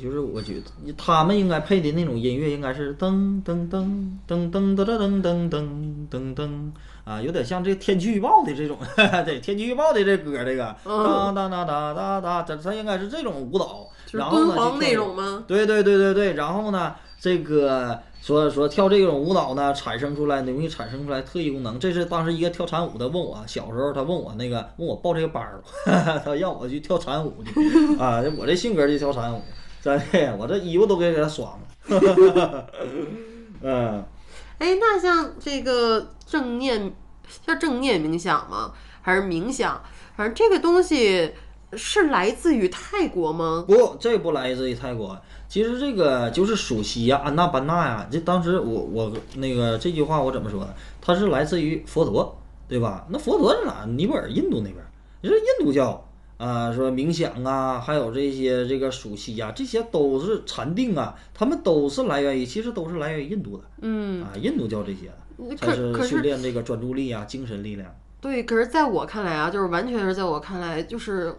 就是我觉得他们应该配的那种音乐应该是噔噔噔噔噔噔噔噔噔噔噔啊，有点像这天气预报的这种，[laughs] 对天气预报的这歌这个哒哒哒哒哒哒，它它应该是这种舞蹈，然后呢那种吗？对对对对对，然后呢这个。说说跳这种舞蹈呢，产生出来容易产生出来特异功能。这是当时一个跳禅舞的问我，小时候他问我那个问我报这个班儿，[laughs] 他让我去跳禅舞去啊。我这性格就跳禅舞，真的，我这衣服都给给他爽了。[laughs] 嗯，哎，那像这个正念，叫正念冥想吗？还是冥想？反正这个东西是来自于泰国吗？不，这不来自于泰国。其实这个就是属西呀，安娜班纳呀。这当时我我那个这句话我怎么说的？它是来自于佛陀，对吧？那佛陀是哪？尼泊尔、印度那边。你说印度教啊，说冥想啊，还有这些这个属西呀，这些都是禅定啊，他们都是来源于，其实都是来源于印度的。嗯啊，印度教这些才是训练这个专注力啊，精神力量。对，可是在我看来啊，就是完全是在我看来，就是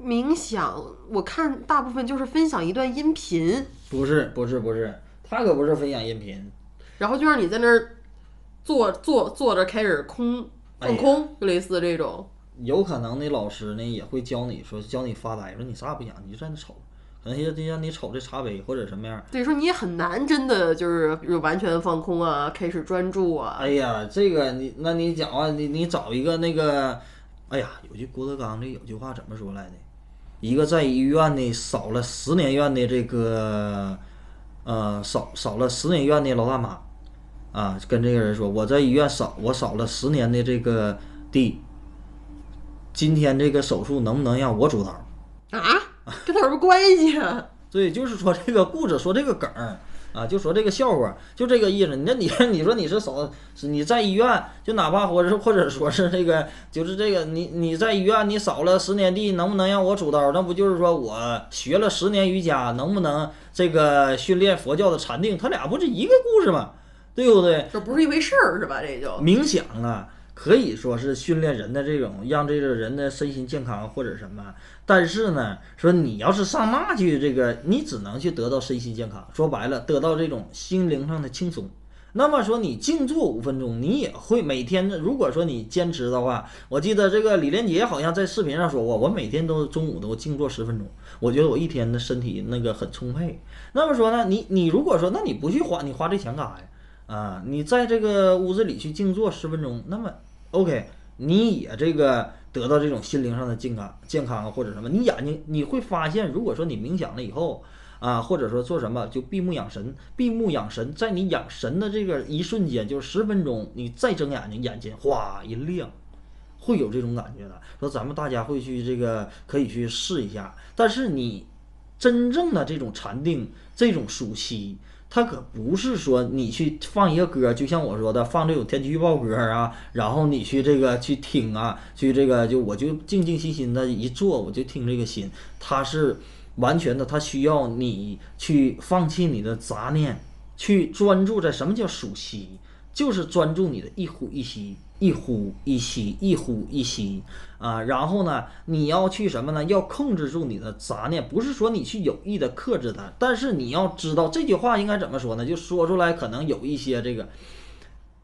冥想，我看大部分就是分享一段音频，不是不是不是，他可不是分享音频，然后就让你在那儿坐坐坐着开始空放空，就类似这种。有可能那老师呢也会教你说教你发呆，说你啥也不想，你就在那瞅，可能就让你瞅这茶杯或者什么样。对，说你也很难真的就是完全放空啊，开始专注啊。哎呀，这个你那你讲话你你找一个那个，哎呀，有句郭德纲的有句话怎么说来的？一个在医院的扫了十年院的这个，呃，扫扫了十年院的老大妈，啊，跟这个人说，我在医院扫我扫了十年的这个地，今天这个手术能不能让我主刀？啊，跟他有什么关系啊？对，就是说这个故事，说这个梗儿。啊，就说这个笑话，就这个意思。那你说你说你是扫，你在医院，就哪怕或者或者说是这个，就是这个，你你在医院，你扫了十年地，能不能让我主刀？那不就是说我学了十年瑜伽，能不能这个训练佛教的禅定？他俩不是一个故事吗？对不对？这不是一回事儿是吧？这就冥想啊。可以说是训练人的这种，让这个人的身心健康或者什么。但是呢，说你要是上那去，这个你只能去得到身心健康。说白了，得到这种心灵上的轻松。那么说你静坐五分钟，你也会每天。如果说你坚持的话，我记得这个李连杰好像在视频上说过，我每天都中午都静坐十分钟。我觉得我一天的身体那个很充沛。那么说呢，你你如果说那你不去花，你花这钱干啥呀？啊，你在这个屋子里去静坐十分钟，那么。OK，你也这个得到这种心灵上的健康、健康或者什么，你眼睛你会发现，如果说你冥想了以后啊，或者说做什么就闭目养神，闭目养神，在你养神的这个一瞬间，就十分钟，你再睁眼睛，眼睛哗一亮，会有这种感觉的。说咱们大家会去这个可以去试一下，但是你真正的这种禅定，这种熟悉。它可不是说你去放一个歌，就像我说的放这种天气预报歌啊，然后你去这个去听啊，去这个就我就静静心心的一坐，我就听这个心，它是完全的，它需要你去放弃你的杂念，去专注在什么叫数息，就是专注你的一呼一吸。一呼一吸，一呼一吸啊，然后呢，你要去什么呢？要控制住你的杂念，不是说你去有意的克制它，但是你要知道这句话应该怎么说呢？就说出来可能有一些这个，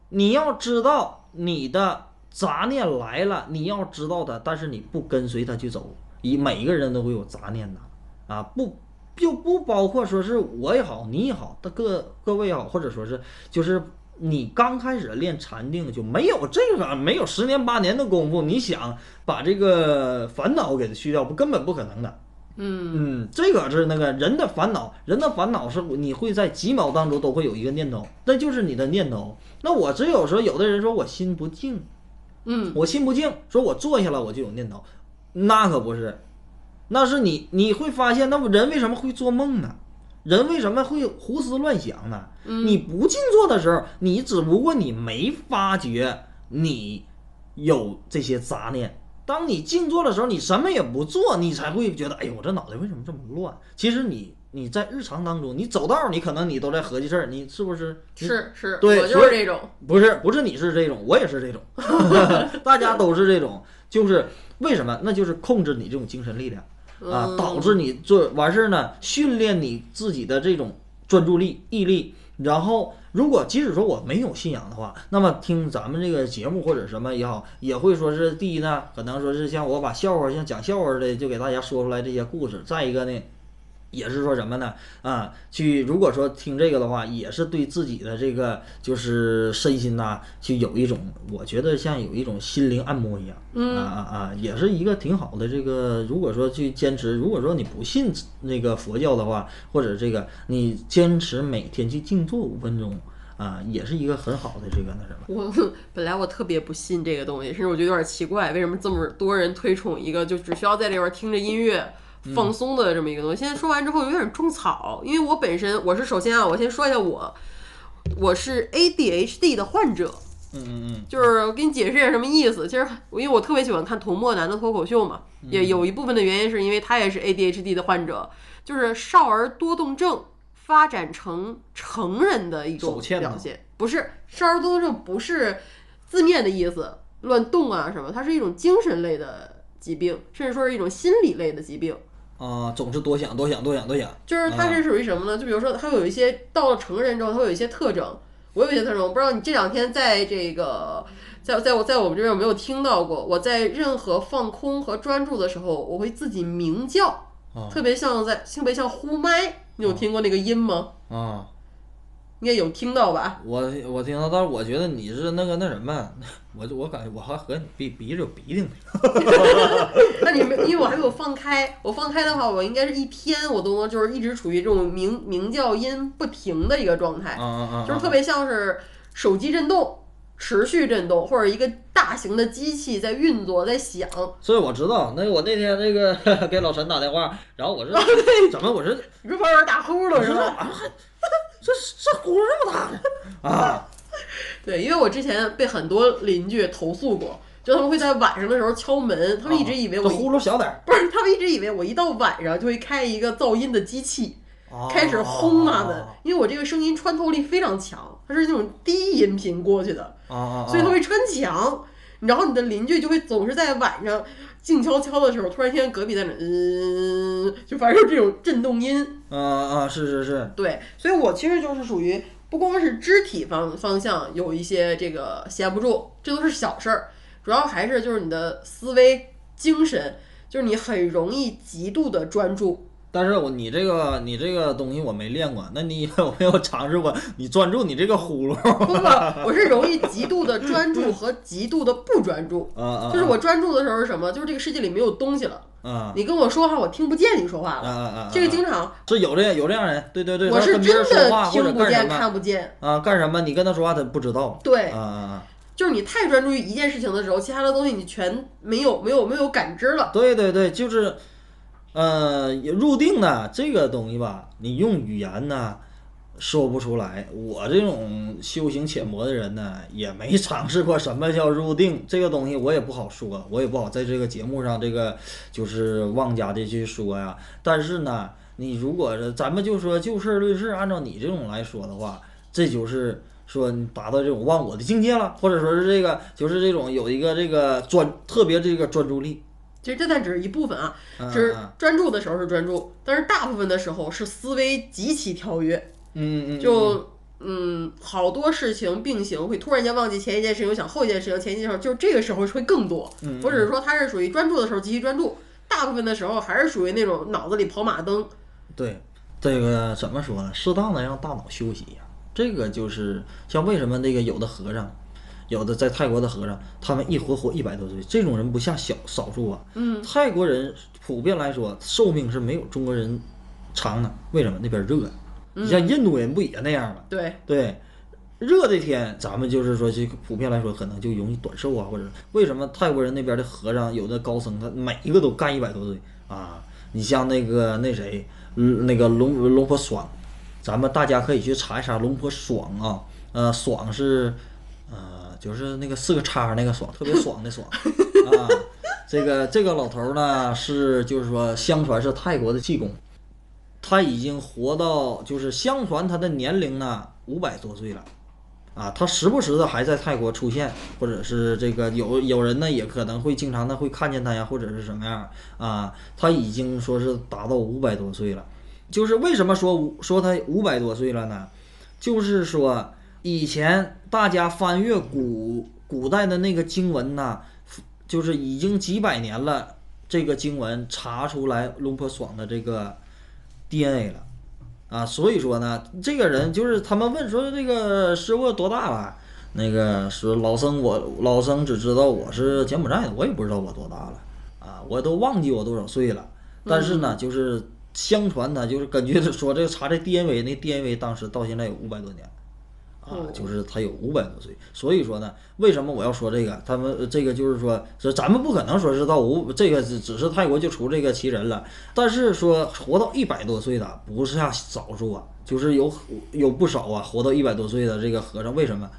你要知道你的杂念来了，你要知道它，但是你不跟随它去走。以每一个人都会有杂念的啊，不就不包括说是我也好，你也好，各各位也好，或者说是就是。你刚开始练禅定就没有这个，没有十年八年的功夫，你想把这个烦恼给它去掉，不根本不可能的。嗯嗯，这个是那个人的烦恼，人的烦恼是你会在几秒当中都会有一个念头，那就是你的念头。那我只有说，有的人说我心不静，嗯，我心不静，说我坐下了我就有念头，那可不是，那是你你会发现，那么人为什么会做梦呢？人为什么会胡思乱想呢？你不静坐的时候，你只不过你没发觉你有这些杂念。当你静坐的时候，你什么也不做，你才会觉得，哎呦，我这脑袋为什么这么乱？其实你你在日常当中，你走道，你可能你都在合计事儿，你是不是？是是，对，我就是这种。不是不是，你是这种，我也是这种，[laughs] [laughs] 大家都是这种。就是为什么？那就是控制你这种精神力量。啊，导致你做完事儿呢，训练你自己的这种专注力、毅力。然后，如果即使说我没有信仰的话，那么听咱们这个节目或者什么也好，也会说是第一呢，可能说是像我把笑话像讲笑话似的，就给大家说出来这些故事。再一个呢。也是说什么呢？啊，去如果说听这个的话，也是对自己的这个就是身心呐，去有一种，我觉得像有一种心灵按摩一样。嗯啊啊啊，也是一个挺好的这个。如果说去坚持，如果说你不信那个佛教的话，或者这个你坚持每天去静坐五分钟啊，也是一个很好的这个那什么。我 [laughs] 本来我特别不信这个东西，甚至我觉得有点奇怪，为什么这么多人推崇一个就只需要在里边听着音乐。放松的这么一个东西，现在说完之后有点种草，因为我本身我是首先啊，我先说一下我，我是 ADHD 的患者，嗯嗯嗯，就是我给你解释一下什么意思。其实因为我特别喜欢看童墨男的脱口秀嘛，也有一部分的原因是因为他也是 ADHD 的患者，就是少儿多动症发展成成人的一种表现，不是少儿多动症不是字面的意思。乱动啊什么，它是一种精神类的疾病，甚至说是一种心理类的疾病。啊，总是多想多想多想多想。就是它是属于什么呢？就比如说，它会有一些到了成人之后，它会有一些特征。我有一些特征，我不知道你这两天在这个在在我在我们这边有没有听到过？我在任何放空和专注的时候，我会自己鸣叫，啊特别像在特别像呼麦。你有听过那个音吗？啊，应该有听到吧？我我听到，但是我觉得你是那个那什么，[laughs] 我就我感觉我还和你鼻鼻子有鼻涕呢。[laughs] 那你没，因为我还没有放开。我放开的话，我应该是一天我都能就是一直处于这种鸣鸣叫音不停的一个状态啊，啊啊！就是特别像是手机震动。持续震动，或者一个大型的机器在运作，在响。所以我知道，那我那天那个 [laughs] 给老陈打电话，然后我说怎么我是你这旁边打呼噜是吧？啊，这这呼噜这么大呢？啊，[laughs] 对，因为我之前被很多邻居投诉过，就他们会在晚上的时候敲门，他们一直以为我这呼噜小点儿，不是，他们一直以为我一到晚上就会开一个噪音的机器，哦开始轰他们，因为我这个声音穿透力非常强，它是那种低音频过去的，啊啊，所以它会穿墙。然后你的邻居就会总是在晚上静悄悄的时候，突然听见隔壁在那，嗯，就发出这种震动音。啊啊，是是是，对，所以我其实就是属于不光是肢体方方向有一些这个闲不住，这都是小事儿，主要还是就是你的思维、精神，就是你很容易极度的专注。但是我你这个你这个东西我没练过，那你有没有尝试过？你专注你这个呼噜不不，我是容易极度的专注和极度的不专注。[laughs] 啊啊，就是我专注的时候是什么？就是这个世界里没有东西了，啊你跟我说话，我听不见你说话啊了。啊啊啊，这个经常，是有这有这样人，对对对，我是真的听不见、看不见。啊干什么？你跟他说话他不知道，对啊，啊啊，就是你太专注于一件事情的时候，其他的东西你全没有、没有、没有感知了。对对对，就是，呃，入定呢这个东西吧，你用语言呢说不出来。我这种修行浅薄的人呢，也没尝试过什么叫入定这个东西，我也不好说，我也不好在这个节目上这个就是妄加的去说呀。但是呢，你如果咱们就说就事论事，按照你这种来说的话，这就是。说你达到这种忘我的境界了，或者说是这个，就是这种有一个这个专特别这个专注力，其实这但只是一部分啊，嗯只是嗯专注的时候是专注，但是大部分的时候是思维极其跳跃，嗯嗯，就嗯好多事情并行，会突然间忘记前一件事情，想后一件事情，前一件事情，就是这个时候会更多。嗯我只是说它是属于专注的时候极其专注，大部分的时候还是属于那种脑子里跑马灯。对，这个怎么说呢？适当的让大脑休息一下。这个就是像为什么那个有的和尚，有的在泰国的和尚，他们一活活一百多岁，这种人不下小少数啊。嗯，泰国人普遍来说寿命是没有中国人长的，为什么？那边热。你像印度人不也那样吗？对，对，热的天，咱们就是说，这个普遍来说，可能就容易短寿啊，或者为什么泰国人那边的和尚有的高僧，他每一个都干一百多岁啊？你像那个那谁，嗯，那个龙龙婆爽，咱们大家可以去查一查龙婆爽啊，呃，爽是，呃，就是那个四个叉那个爽，特别爽的爽 [laughs] 啊。这个这个老头呢，是就是说，相传是泰国的济公，他已经活到就是相传他的年龄呢五百多岁了，啊，他时不时的还在泰国出现，或者是这个有有人呢也可能会经常的会看见他呀，或者是什么样啊，他已经说是达到五百多岁了，就是为什么说说他五百多岁了呢？就是说以前大家翻阅古古代的那个经文呐，就是已经几百年了，这个经文查出来龙婆爽的这个 DNA 了。啊，所以说呢，这个人就是他们问说这个师傅多大了？那个说老僧我老僧只知道我是柬埔寨的，我也不知道我多大了啊，我都忘记我多少岁了。但是呢，就是相传呢，就是根据说这个查这 DNA，那 DNA 当时到现在有五百多年。啊哦，就是他有五百多岁，所以说呢，为什么我要说这个？他们呃这个就是说，是咱们不可能说是到五这个只只是泰国就出这个奇人了，但是说活到一百多岁的不是下少数啊，就是有有不少啊，活到一百多岁的这个和尚，为什么？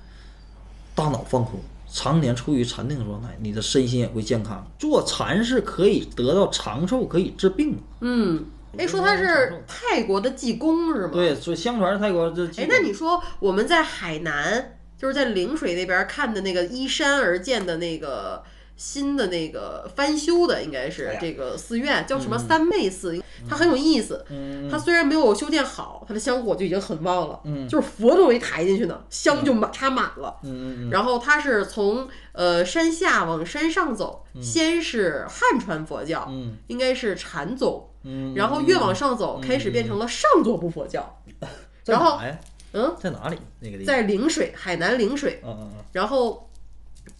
大脑放空，常年处于禅定状态，你的身心也会健康。做禅是可以得到长寿，可以治病的。嗯，哎，说他是泰国的济公是吗？。对，所以相传是泰国这。哎，那你说我们在海南就是在陵水那边看的那个依山而建的那个新的那个翻修的，应该是这个寺院，叫什么三昧寺，它很有意思。嗯它虽然没有修建好，它的香火就已经很旺了，嗯就是佛都没抬进去呢，香就满插满了。嗯嗯然后它是从呃山下往山上走，先是汉传佛教，嗯应该是禅宗，嗯，然后越往上走，开始变成了上座部佛教。[laughs] 然后呀？嗯，在哪里？那个地方？在陵水，海南陵水，嗯嗯嗯然后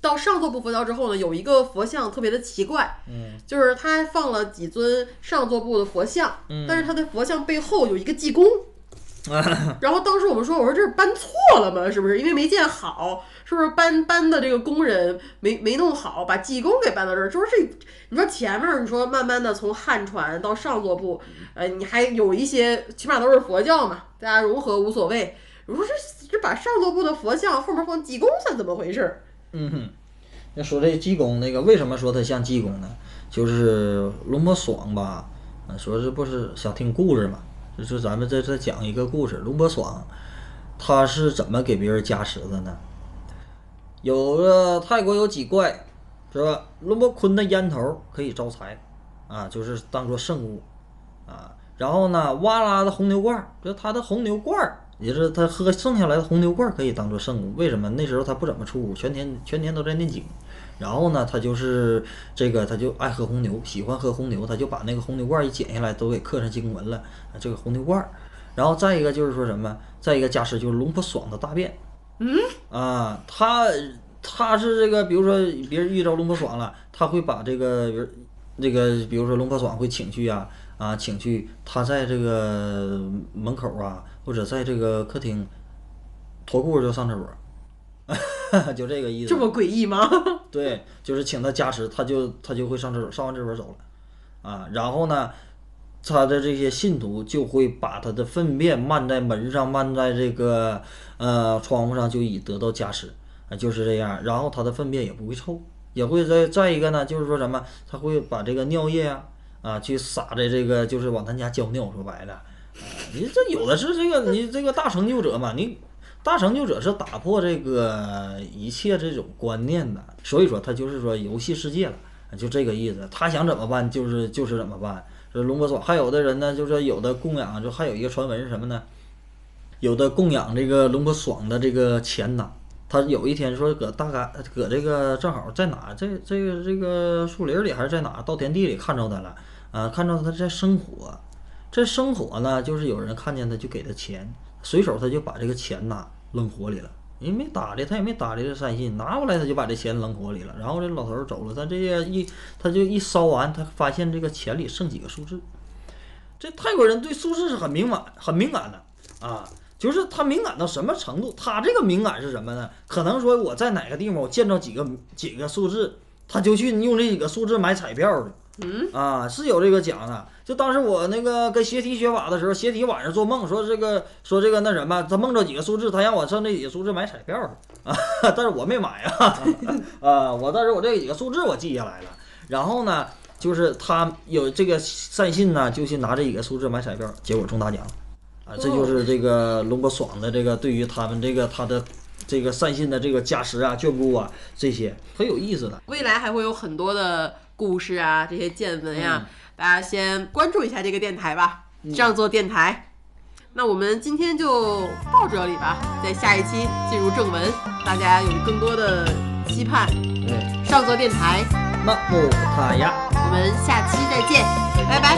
到上座部佛教之后呢，有一个佛像特别的奇怪，嗯就是他放了几尊上座部的佛像，嗯但是他的佛像背后有一个济公。[laughs] 然后当时我们说，我说这是搬错了吗？是不是因为没建好？是不是搬搬的这个工人没没弄好，把济公给搬到这儿？就是这，你说前面你说慢慢的从汉传到上座部，[laughs] 呃，你还有一些起码都是佛教嘛，大家融合无所谓。我说这这把上座部的佛像后面放济公算怎么回事？嗯哼。要说这济公那个，为什么说他像济公呢？就是龙婆爽吧，啊，说这不是想听故事嘛？就是咱们在这讲一个故事。龙伯爽他是怎么给别人加持的呢？有个泰国有几怪，是吧？龙伯坤的烟头可以招财，啊，就是当做圣物，啊，然后呢，哇啦的红牛罐儿，就他的红牛罐，也是他喝剩下来的红牛罐可以当做圣物。为什么？那时候他不怎么出屋，全天全天都在念经。然后呢，他就是这个，他就爱喝红牛，喜欢喝红牛，他就把那个红牛罐一剪下来，都给刻上经文了。这个红牛罐儿。然后再一个就是说什么？再一个加持就是龙婆爽的大便。嗯啊，他他是这个，比如说别人遇着龙婆爽了，他会把这个，比如这个，比如说龙婆爽会请去呀、啊，请去他在这个门口啊，或者在这个客厅脱裤就上厕所，[laughs] 就这个意思。这么诡异吗？对，就是请他加持，他就他就会上厕所，上完厕所走了，啊，然后呢，他的这些信徒就会把他的粪便漫在门上，漫在这个呃窗户上，就以得到加持，啊，就是这样。然后他的粪便也不会臭，也会再再一个呢，就是说什么，他会把这个尿液啊啊去撒在这个，就是往他家浇尿，说白了，啊，你这有的是这个你这个大成就者嘛，你。大成就者是打破这个一切这种观念的，所以说他就是说游戏世界了，就这个意思。他想怎么办就是就是怎么办。这龙婆爽，还有的人呢，就是有的供养，就还有一个传闻是什么呢？有的供养这个龙婆爽的这个钱呐，他有一天说搁大概搁这个正好在哪，这这个这个树林里还是在哪，稻田地里看着他了，啊，看着他在生火，这生火呢，就是有人看见他就给他钱，随手他就把这个钱呐扔火里了。人没搭理他，也没搭理这善信，拿过来他就把这钱扔火里了。然后这老头走了，他这些一他就一烧完，他发现这个钱里剩几个数字。这泰国人对数字是很敏感、很敏感的啊，就是他敏感到什么程度？他这个敏感是什么呢？可能说我在哪个地方我见着几个几个数字，他就去用这几个数字买彩票去。嗯啊，是有这个讲的。就当时我那个跟邪体学法的时候，邪体晚上做梦说这个说这个那什么，他梦着几个数字，他让我上这几个数字买彩票去啊，[laughs] 但是我没买啊 [laughs] 啊，我但是我这几个数字我记下来了。然后呢，就是他有这个善信呢，就去拿这几个数字买彩票，结果中大奖啊！这就是这个龙哥爽的这个对于他们这个他的这个善信的这个加持啊、眷顾啊这些很有意思的。未来还会有很多的故事啊这些见闻呀大家先关注一下这个电台吧上座电台那我们今天就到这里吧在下一期进入正文大家有更多的期盼。嗯上座电台。我们下期再见拜拜。